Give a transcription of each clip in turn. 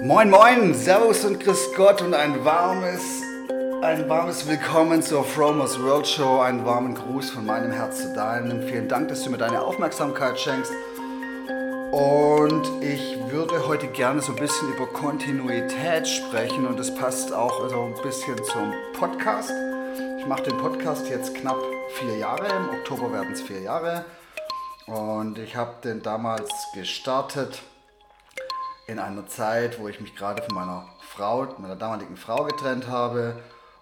Moin Moin, Servus und Grüß Gott und ein warmes, ein warmes Willkommen zur Fromers World Show. Einen warmen Gruß von meinem Herz zu deinem. Vielen Dank, dass du mir deine Aufmerksamkeit schenkst. Und ich würde heute gerne so ein bisschen über Kontinuität sprechen und das passt auch so ein bisschen zum Podcast. Ich mache den Podcast jetzt knapp vier Jahre, im Oktober werden es vier Jahre. Und ich habe den damals gestartet in einer Zeit, wo ich mich gerade von meiner Frau, meiner damaligen Frau getrennt habe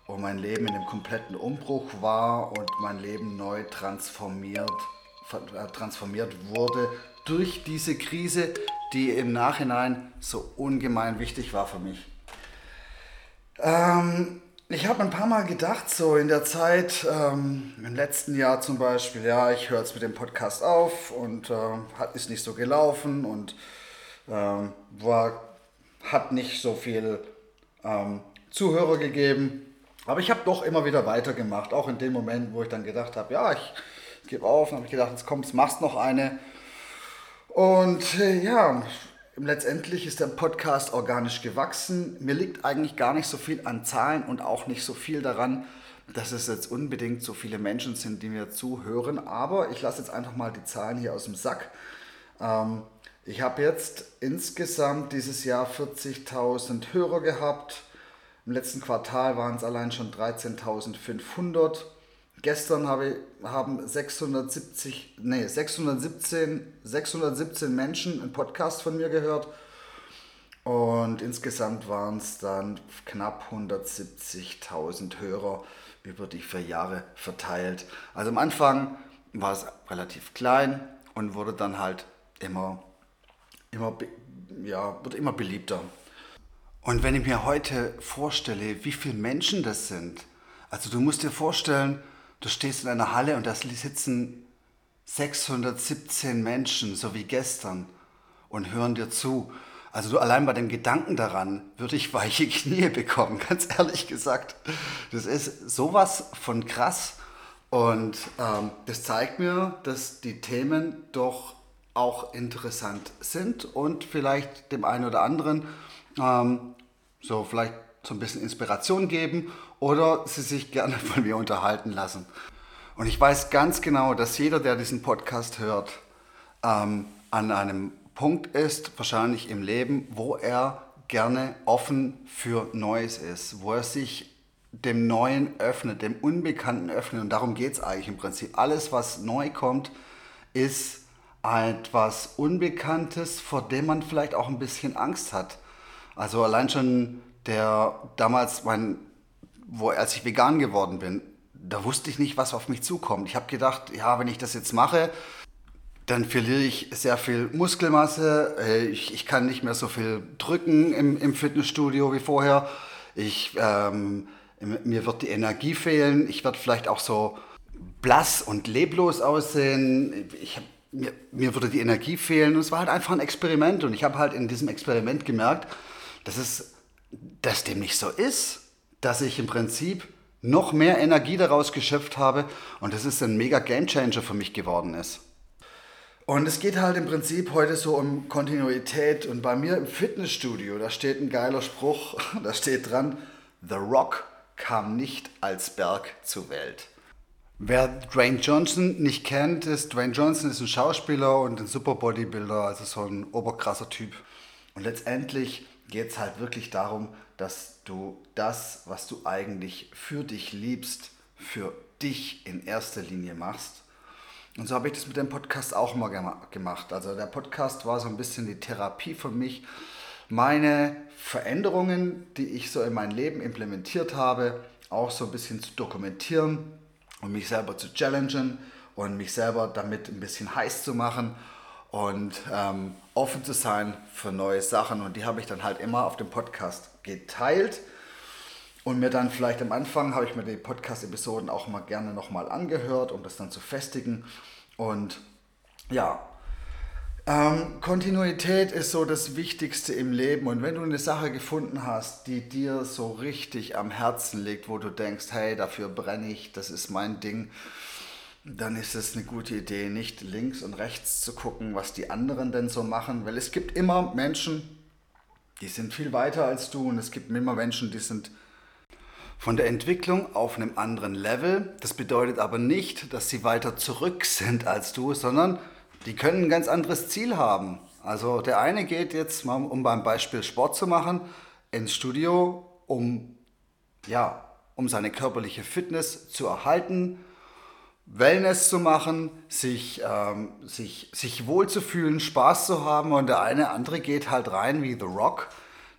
und mein Leben in einem kompletten Umbruch war und mein Leben neu transformiert, äh, transformiert wurde durch diese Krise, die im Nachhinein so ungemein wichtig war für mich. Ähm, ich habe ein paar Mal gedacht, so in der Zeit, ähm, im letzten Jahr zum Beispiel, ja, ich höre jetzt mit dem Podcast auf und äh, ist nicht so gelaufen und ähm, war, hat nicht so viel ähm, Zuhörer gegeben. Aber ich habe doch immer wieder weitergemacht, auch in den Momenten, wo ich dann gedacht habe, ja, ich, ich gebe auf. Dann habe ich gedacht, jetzt kommst, machst noch eine. Und äh, ja, letztendlich ist der Podcast organisch gewachsen. Mir liegt eigentlich gar nicht so viel an Zahlen und auch nicht so viel daran, dass es jetzt unbedingt so viele Menschen sind, die mir zuhören. Aber ich lasse jetzt einfach mal die Zahlen hier aus dem Sack. Ähm, ich habe jetzt insgesamt dieses Jahr 40.000 Hörer gehabt. Im letzten Quartal waren es allein schon 13.500. Gestern habe, haben 670, nee, 617, 617 Menschen einen Podcast von mir gehört. Und insgesamt waren es dann knapp 170.000 Hörer über die vier Jahre verteilt. Also am Anfang war es relativ klein und wurde dann halt immer immer, ja, wird immer beliebter. Und wenn ich mir heute vorstelle, wie viele Menschen das sind, also du musst dir vorstellen, du stehst in einer Halle und da sitzen 617 Menschen, so wie gestern, und hören dir zu. Also du allein bei dem Gedanken daran würde ich weiche Knie bekommen, ganz ehrlich gesagt. Das ist sowas von krass. Und ähm, das zeigt mir, dass die Themen doch auch interessant sind und vielleicht dem einen oder anderen ähm, so vielleicht so ein bisschen Inspiration geben oder sie sich gerne von mir unterhalten lassen. Und ich weiß ganz genau, dass jeder, der diesen Podcast hört, ähm, an einem Punkt ist, wahrscheinlich im Leben, wo er gerne offen für Neues ist, wo er sich dem Neuen öffnet, dem Unbekannten öffnet. Und darum geht es eigentlich im Prinzip. Alles, was neu kommt, ist etwas Unbekanntes, vor dem man vielleicht auch ein bisschen Angst hat. Also allein schon der damals mein, wo als ich vegan geworden bin, da wusste ich nicht, was auf mich zukommt. Ich habe gedacht, ja, wenn ich das jetzt mache, dann verliere ich sehr viel Muskelmasse. Äh, ich, ich kann nicht mehr so viel drücken im, im Fitnessstudio wie vorher. Ich, ähm, mir wird die Energie fehlen. Ich werde vielleicht auch so blass und leblos aussehen. Ich habe mir, mir würde die Energie fehlen. Und es war halt einfach ein Experiment. Und ich habe halt in diesem Experiment gemerkt, dass es, dass dem nicht so ist, dass ich im Prinzip noch mehr Energie daraus geschöpft habe und dass es ein mega Gamechanger für mich geworden ist. Und es geht halt im Prinzip heute so um Kontinuität. Und bei mir im Fitnessstudio, da steht ein geiler Spruch, da steht dran, The Rock kam nicht als Berg zur Welt. Wer Dwayne Johnson nicht kennt, ist Dwayne Johnson ist ein Schauspieler und ein Super Bodybuilder, also so ein oberkrasser Typ. Und letztendlich geht es halt wirklich darum, dass du das, was du eigentlich für dich liebst, für dich in erster Linie machst. Und so habe ich das mit dem Podcast auch mal gemacht. Also der Podcast war so ein bisschen die Therapie für mich, meine Veränderungen, die ich so in mein Leben implementiert habe, auch so ein bisschen zu dokumentieren und mich selber zu challengen und mich selber damit ein bisschen heiß zu machen und ähm, offen zu sein für neue Sachen. Und die habe ich dann halt immer auf dem Podcast geteilt. Und mir dann vielleicht am Anfang habe ich mir die Podcast-Episoden auch mal gerne nochmal angehört, um das dann zu festigen. Und ja, ähm, Kontinuität ist so das Wichtigste im Leben. Und wenn du eine Sache gefunden hast, die dir so richtig am Herzen liegt, wo du denkst, hey, dafür brenne ich, das ist mein Ding, dann ist es eine gute Idee, nicht links und rechts zu gucken, was die anderen denn so machen. Weil es gibt immer Menschen, die sind viel weiter als du und es gibt immer Menschen, die sind von der Entwicklung auf einem anderen Level. Das bedeutet aber nicht, dass sie weiter zurück sind als du, sondern die können ein ganz anderes Ziel haben. Also der eine geht jetzt, mal, um beim Beispiel Sport zu machen, ins Studio, um, ja, um seine körperliche Fitness zu erhalten, Wellness zu machen, sich, ähm, sich, sich wohlzufühlen, Spaß zu haben. Und der eine andere geht halt rein wie The Rock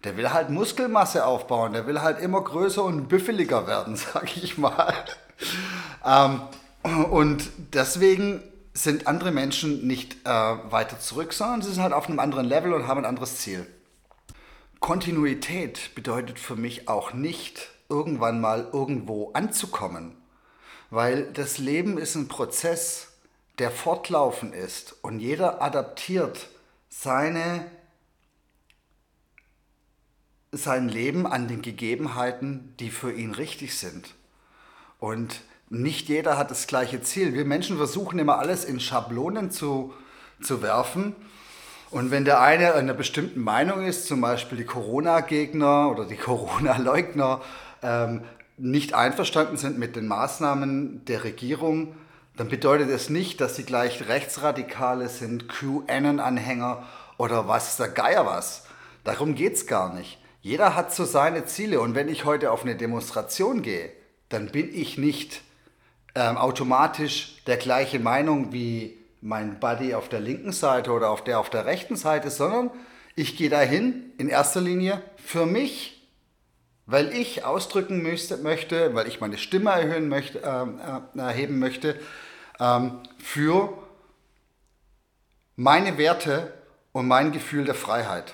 der will halt Muskelmasse aufbauen, der will halt immer größer und büffeliger werden, sag ich mal. ähm, und deswegen sind andere Menschen nicht äh, weiter zurück, sondern sie sind halt auf einem anderen Level und haben ein anderes Ziel. Kontinuität bedeutet für mich auch nicht, irgendwann mal irgendwo anzukommen, weil das Leben ist ein Prozess, der fortlaufend ist und jeder adaptiert seine sein Leben an den Gegebenheiten, die für ihn richtig sind. Und nicht jeder hat das gleiche Ziel. Wir Menschen versuchen immer alles in Schablonen zu, zu werfen. Und wenn der eine einer bestimmten Meinung ist, zum Beispiel die Corona-Gegner oder die Corona-Leugner, ähm, nicht einverstanden sind mit den Maßnahmen der Regierung, dann bedeutet es nicht, dass sie gleich Rechtsradikale sind, QAnon-Anhänger oder was der Geier was. Darum geht es gar nicht. Jeder hat so seine Ziele und wenn ich heute auf eine Demonstration gehe, dann bin ich nicht ähm, automatisch der gleichen Meinung wie mein Buddy auf der linken Seite oder auf der auf der rechten Seite, sondern ich gehe dahin in erster Linie für mich, weil ich ausdrücken müsste, möchte, weil ich meine Stimme erhöhen möchte, äh, erheben möchte, ähm, für meine Werte und mein Gefühl der Freiheit.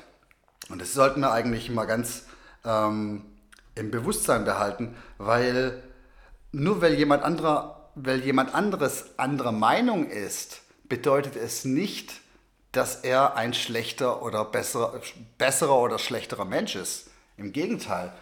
Und das sollten wir eigentlich mal ganz ähm, im Bewusstsein behalten, weil nur weil jemand, anderer, weil jemand anderes anderer Meinung ist, bedeutet es nicht, dass er ein schlechter oder besserer, besserer oder schlechterer Mensch ist. Im Gegenteil.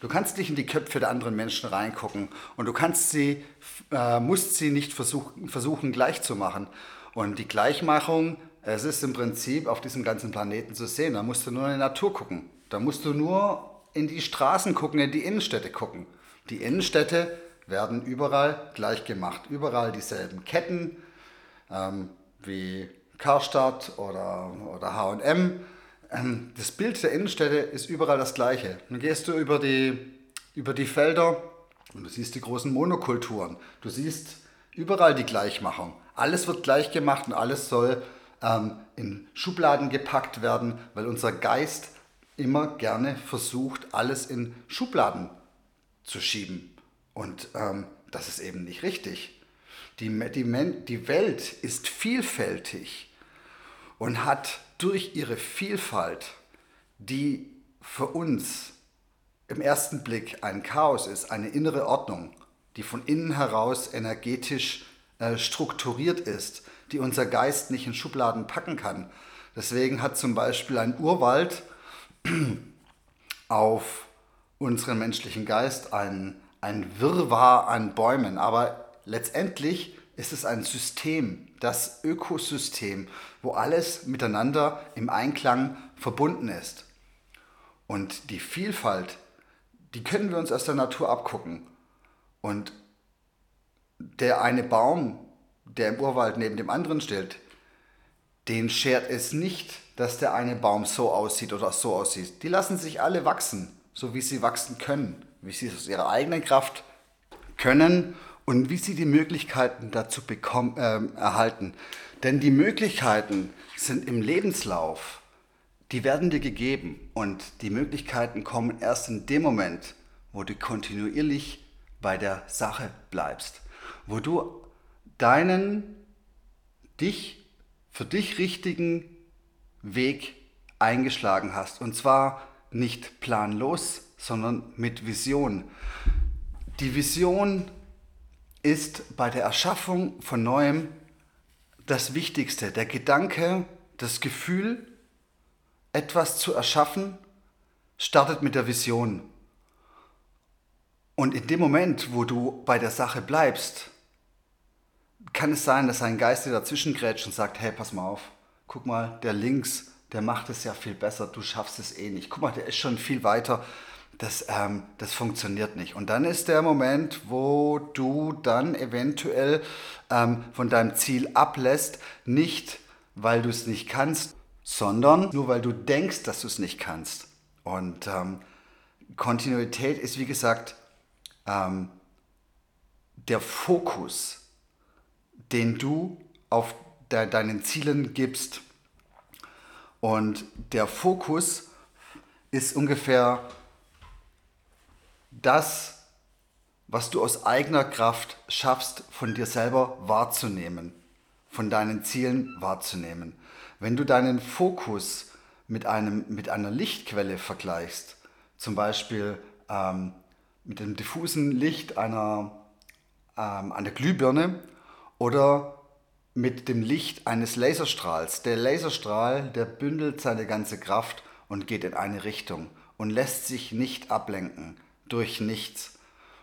Du kannst nicht in die Köpfe der anderen Menschen reingucken und du kannst sie, äh, musst sie nicht versuchen, versuchen gleich zu machen. Und die Gleichmachung es ist im Prinzip auf diesem ganzen Planeten zu sehen. Da musst du nur in die Natur gucken. Da musst du nur in die Straßen gucken, in die Innenstädte gucken. Die Innenstädte werden überall gleich gemacht. Überall dieselben Ketten ähm, wie Karstadt oder, oder HM. Das Bild der Innenstädte ist überall das gleiche. Dann gehst du über die, über die Felder und du siehst die großen Monokulturen. Du siehst überall die Gleichmachung. Alles wird gleich gemacht und alles soll ähm, in Schubladen gepackt werden, weil unser Geist immer gerne versucht, alles in Schubladen zu schieben. Und ähm, das ist eben nicht richtig. Die, die, die Welt ist vielfältig und hat durch ihre Vielfalt, die für uns im ersten Blick ein Chaos ist, eine innere Ordnung, die von innen heraus energetisch äh, strukturiert ist, die unser Geist nicht in Schubladen packen kann. Deswegen hat zum Beispiel ein Urwald auf unseren menschlichen Geist ein, ein Wirrwarr an Bäumen. Aber letztendlich ist es ein System, das Ökosystem, wo alles miteinander im Einklang verbunden ist. Und die Vielfalt, die können wir uns aus der Natur abgucken. Und der eine Baum, der im Urwald neben dem anderen steht, den schert es nicht, dass der eine Baum so aussieht oder so aussieht. Die lassen sich alle wachsen, so wie sie wachsen können, wie sie es aus ihrer eigenen Kraft können und wie sie die Möglichkeiten dazu bekommen, äh, erhalten. Denn die Möglichkeiten sind im Lebenslauf, die werden dir gegeben und die Möglichkeiten kommen erst in dem Moment, wo du kontinuierlich bei der Sache bleibst, wo du deinen, dich, für dich richtigen Weg eingeschlagen hast. Und zwar nicht planlos, sondern mit Vision. Die Vision ist bei der Erschaffung von Neuem das Wichtigste. Der Gedanke, das Gefühl, etwas zu erschaffen, startet mit der Vision. Und in dem Moment, wo du bei der Sache bleibst, kann es sein, dass ein Geist dir dazwischen grätscht und sagt, hey, pass mal auf, guck mal, der links, der macht es ja viel besser, du schaffst es eh nicht. Guck mal, der ist schon viel weiter. Das, ähm, das funktioniert nicht. Und dann ist der Moment, wo du dann eventuell ähm, von deinem Ziel ablässt, nicht weil du es nicht kannst, sondern nur weil du denkst, dass du es nicht kannst. Und ähm, Kontinuität ist, wie gesagt, ähm, der Fokus, den du auf de deinen Zielen gibst. Und der Fokus ist ungefähr das, was du aus eigener Kraft schaffst, von dir selber wahrzunehmen, von deinen Zielen wahrzunehmen. Wenn du deinen Fokus mit, einem, mit einer Lichtquelle vergleichst, zum Beispiel ähm, mit dem diffusen Licht einer, ähm, einer Glühbirne oder mit dem Licht eines Laserstrahls. Der Laserstrahl, der bündelt seine ganze Kraft und geht in eine Richtung und lässt sich nicht ablenken durch nichts.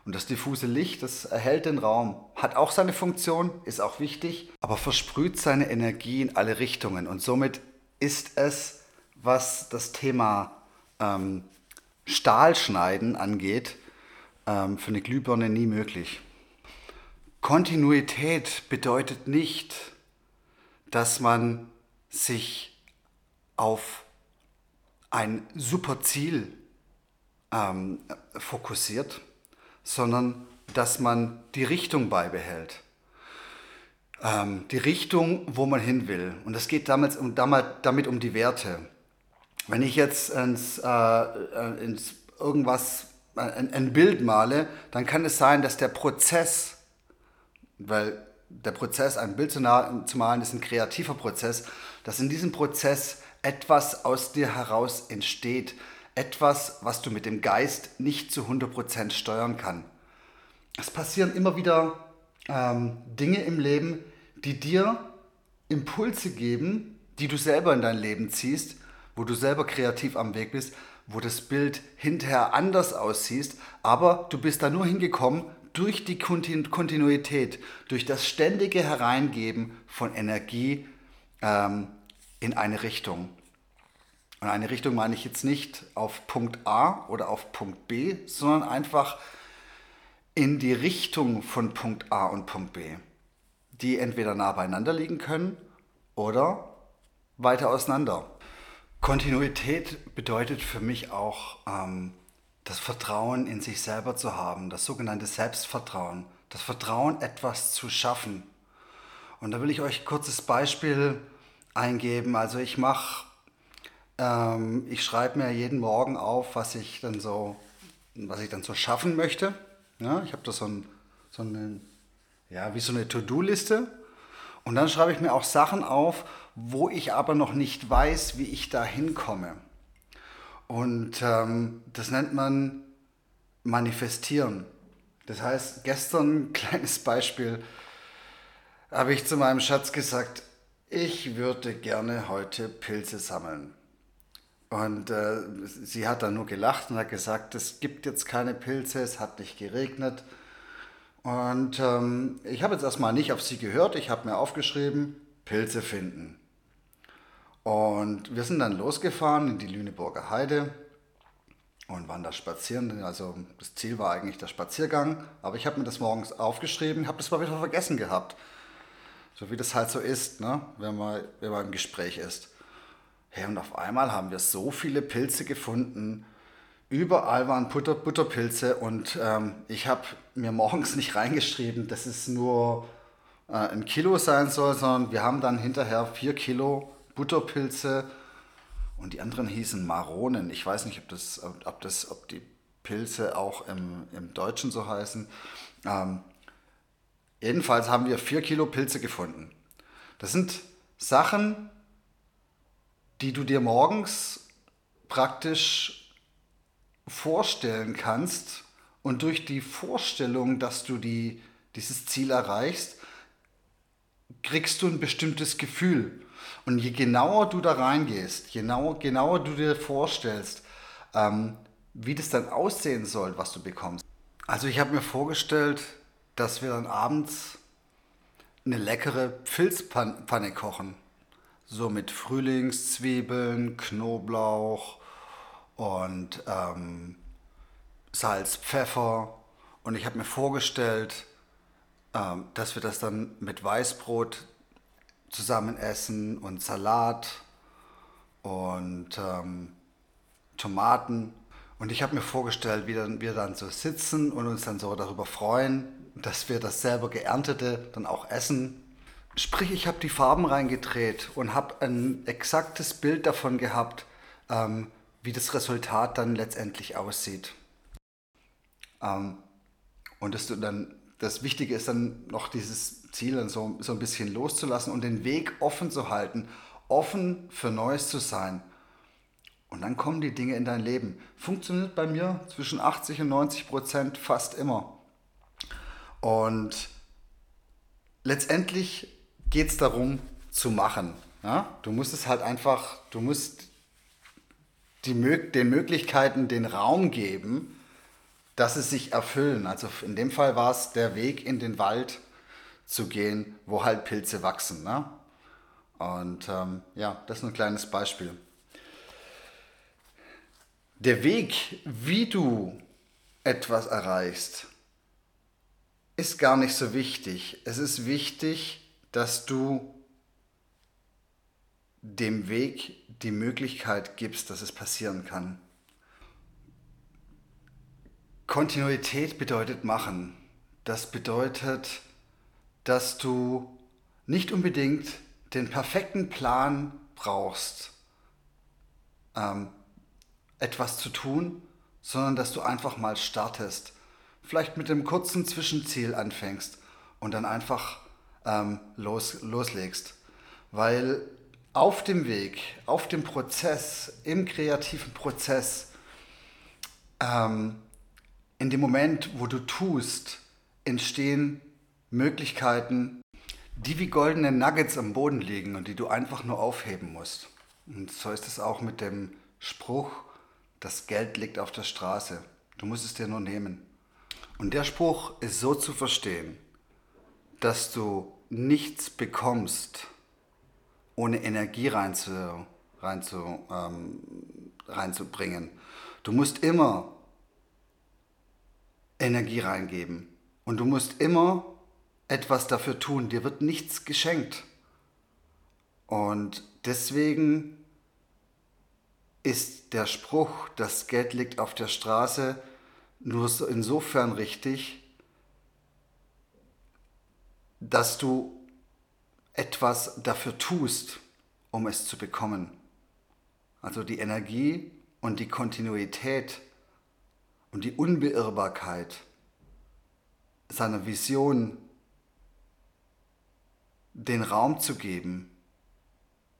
Und das diffuse Licht, das erhält den Raum, hat auch seine Funktion, ist auch wichtig, aber versprüht seine Energie in alle Richtungen. Und somit ist es, was das Thema ähm, Stahlschneiden angeht, ähm, für eine Glühbirne nie möglich. Kontinuität bedeutet nicht, dass man sich auf ein super Ziel ähm, fokussiert, sondern dass man die Richtung beibehält. Ähm, die Richtung, wo man hin will. Und es geht damit um, damit um die Werte. Wenn ich jetzt ins, äh, äh ins irgendwas, ein, ein Bild male, dann kann es sein, dass der Prozess, weil der Prozess, ein Bild zu, zu malen, ist ein kreativer Prozess, dass in diesem Prozess etwas aus dir heraus entsteht, etwas, was du mit dem Geist nicht zu 100% steuern kann. Es passieren immer wieder ähm, Dinge im Leben, die dir Impulse geben, die du selber in dein Leben ziehst, wo du selber kreativ am Weg bist, wo das Bild hinterher anders aussieht, aber du bist da nur hingekommen durch die Kontinuität, durch das ständige Hereingeben von Energie ähm, in eine Richtung. Und eine Richtung meine ich jetzt nicht auf Punkt A oder auf Punkt B, sondern einfach in die Richtung von Punkt A und Punkt B, die entweder nah beieinander liegen können oder weiter auseinander. Kontinuität bedeutet für mich auch ähm, das Vertrauen in sich selber zu haben, das sogenannte Selbstvertrauen, das Vertrauen, etwas zu schaffen. Und da will ich euch ein kurzes Beispiel eingeben. Also ich mache, ähm, ich schreibe mir jeden Morgen auf, was ich dann so, was ich dann so schaffen möchte. Ja, ich habe da so, ein, so eine, ja, wie so eine To-Do-Liste. Und dann schreibe ich mir auch Sachen auf, wo ich aber noch nicht weiß, wie ich da hinkomme. Und ähm, das nennt man manifestieren. Das heißt, gestern, kleines Beispiel, habe ich zu meinem Schatz gesagt, ich würde gerne heute Pilze sammeln. Und äh, sie hat dann nur gelacht und hat gesagt, es gibt jetzt keine Pilze, es hat nicht geregnet. Und ähm, ich habe jetzt erstmal nicht auf sie gehört, ich habe mir aufgeschrieben, Pilze finden. Und wir sind dann losgefahren in die Lüneburger Heide und waren da spazieren. Also das Ziel war eigentlich der Spaziergang, aber ich habe mir das morgens aufgeschrieben, habe das mal wieder vergessen gehabt. So wie das halt so ist, ne? wenn, man, wenn man im Gespräch ist. Hey, und auf einmal haben wir so viele Pilze gefunden. Überall waren Butter, Butterpilze und ähm, ich habe mir morgens nicht reingeschrieben, dass es nur äh, ein Kilo sein soll, sondern wir haben dann hinterher vier Kilo Butterpilze und die anderen hießen Maronen. Ich weiß nicht, ob, das, ob, das, ob die Pilze auch im, im Deutschen so heißen. Ähm, jedenfalls haben wir vier Kilo Pilze gefunden. Das sind Sachen, die du dir morgens praktisch vorstellen kannst und durch die Vorstellung, dass du die, dieses Ziel erreichst, kriegst du ein bestimmtes Gefühl. Und je genauer du da reingehst, je genauer, genauer du dir vorstellst, ähm, wie das dann aussehen soll, was du bekommst. Also ich habe mir vorgestellt, dass wir dann abends eine leckere Pilzpfanne kochen. So mit Frühlingszwiebeln, Knoblauch und ähm, Salz, Pfeffer. Und ich habe mir vorgestellt, ähm, dass wir das dann mit Weißbrot zusammen essen und Salat und ähm, Tomaten. Und ich habe mir vorgestellt, wie dann, wir dann so sitzen und uns dann so darüber freuen, dass wir das selber geerntete dann auch essen. Sprich, ich habe die Farben reingedreht und habe ein exaktes Bild davon gehabt, ähm, wie das Resultat dann letztendlich aussieht. Ähm, und das, dann, das Wichtige ist dann noch dieses Ziel dann so, so ein bisschen loszulassen und den Weg offen zu halten, offen für Neues zu sein. Und dann kommen die Dinge in dein Leben. Funktioniert bei mir zwischen 80 und 90 Prozent fast immer. Und letztendlich geht es darum zu machen. Ja? Du musst es halt einfach, du musst die, den Möglichkeiten den Raum geben, dass sie sich erfüllen. Also in dem Fall war es der Weg in den Wald zu gehen, wo halt Pilze wachsen. Ne? Und ähm, ja, das ist ein kleines Beispiel. Der Weg, wie du etwas erreichst, ist gar nicht so wichtig. Es ist wichtig, dass du dem Weg die Möglichkeit gibst, dass es passieren kann. Kontinuität bedeutet machen. Das bedeutet, dass du nicht unbedingt den perfekten Plan brauchst, ähm, etwas zu tun, sondern dass du einfach mal startest. Vielleicht mit einem kurzen Zwischenziel anfängst und dann einfach ähm, los, loslegst. Weil auf dem Weg, auf dem Prozess, im kreativen Prozess, ähm, in dem Moment, wo du tust, entstehen Möglichkeiten, die wie goldene Nuggets am Boden liegen und die du einfach nur aufheben musst. Und so ist es auch mit dem Spruch, das Geld liegt auf der Straße. Du musst es dir nur nehmen. Und der Spruch ist so zu verstehen, dass du nichts bekommst, ohne Energie reinzu, reinzu, ähm, reinzubringen. Du musst immer Energie reingeben. Und du musst immer etwas dafür tun. Dir wird nichts geschenkt. Und deswegen ist der Spruch, das Geld liegt auf der Straße, nur insofern richtig, dass du etwas dafür tust, um es zu bekommen. Also die Energie und die Kontinuität und die Unbeirrbarkeit seiner Vision den Raum zu geben,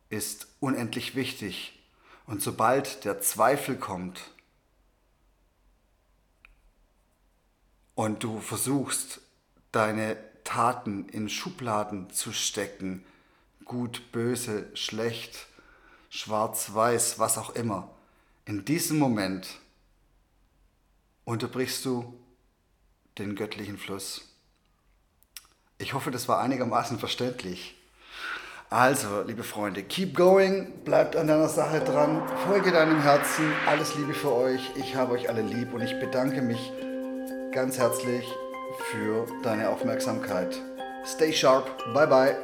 ist unendlich wichtig. Und sobald der Zweifel kommt und du versuchst, deine Taten in Schubladen zu stecken, gut, böse, schlecht, schwarz, weiß, was auch immer, in diesem Moment unterbrichst du den göttlichen Fluss. Ich hoffe, das war einigermaßen verständlich. Also, liebe Freunde, keep going, bleibt an deiner Sache dran, folge deinem Herzen, alles Liebe für euch, ich habe euch alle lieb und ich bedanke mich ganz herzlich für deine Aufmerksamkeit. Stay sharp, bye bye.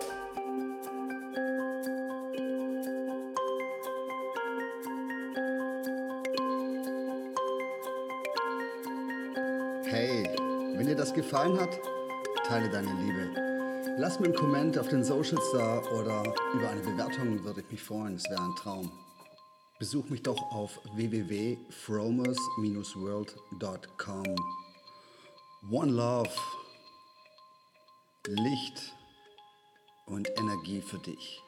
Hey, wenn dir das gefallen hat, teile deine Liebe. Lass mir einen Comment auf den Socials da oder über eine Bewertung würde ich mich freuen. Es wäre ein Traum. Besuch mich doch auf www.fromers-world.com. One Love, Licht und Energie für dich.